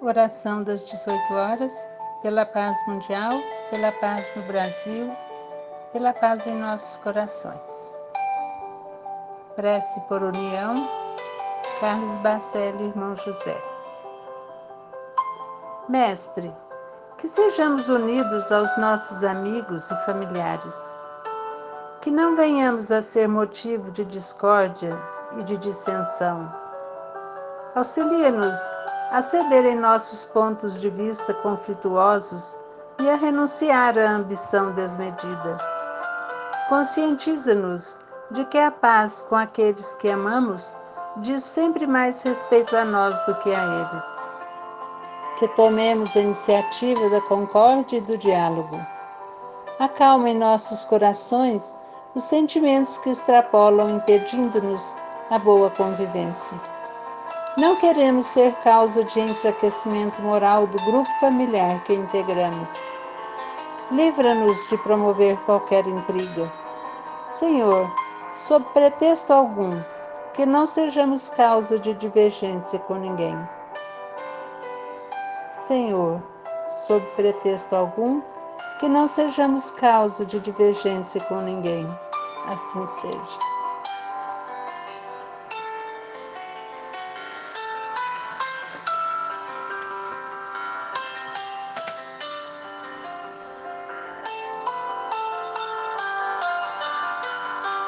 Oração das 18 horas, pela paz mundial, pela paz no Brasil, pela paz em nossos corações. Prece por união Carlos Bacelli, irmão José. Mestre, que sejamos unidos aos nossos amigos e familiares, que não venhamos a ser motivo de discórdia e de dissensão. Auxilia-nos a ceder em nossos pontos de vista conflituosos e a renunciar à ambição desmedida. Conscientiza-nos de que a paz com aqueles que amamos diz sempre mais respeito a nós do que a eles. Que tomemos a iniciativa da concórdia e do diálogo. Acalma em nossos corações os sentimentos que extrapolam, impedindo-nos a boa convivência. Não queremos ser causa de enfraquecimento moral do grupo familiar que integramos. Livra-nos de promover qualquer intriga. Senhor, sob pretexto algum, que não sejamos causa de divergência com ninguém. Senhor, sob pretexto algum, que não sejamos causa de divergência com ninguém. Assim seja.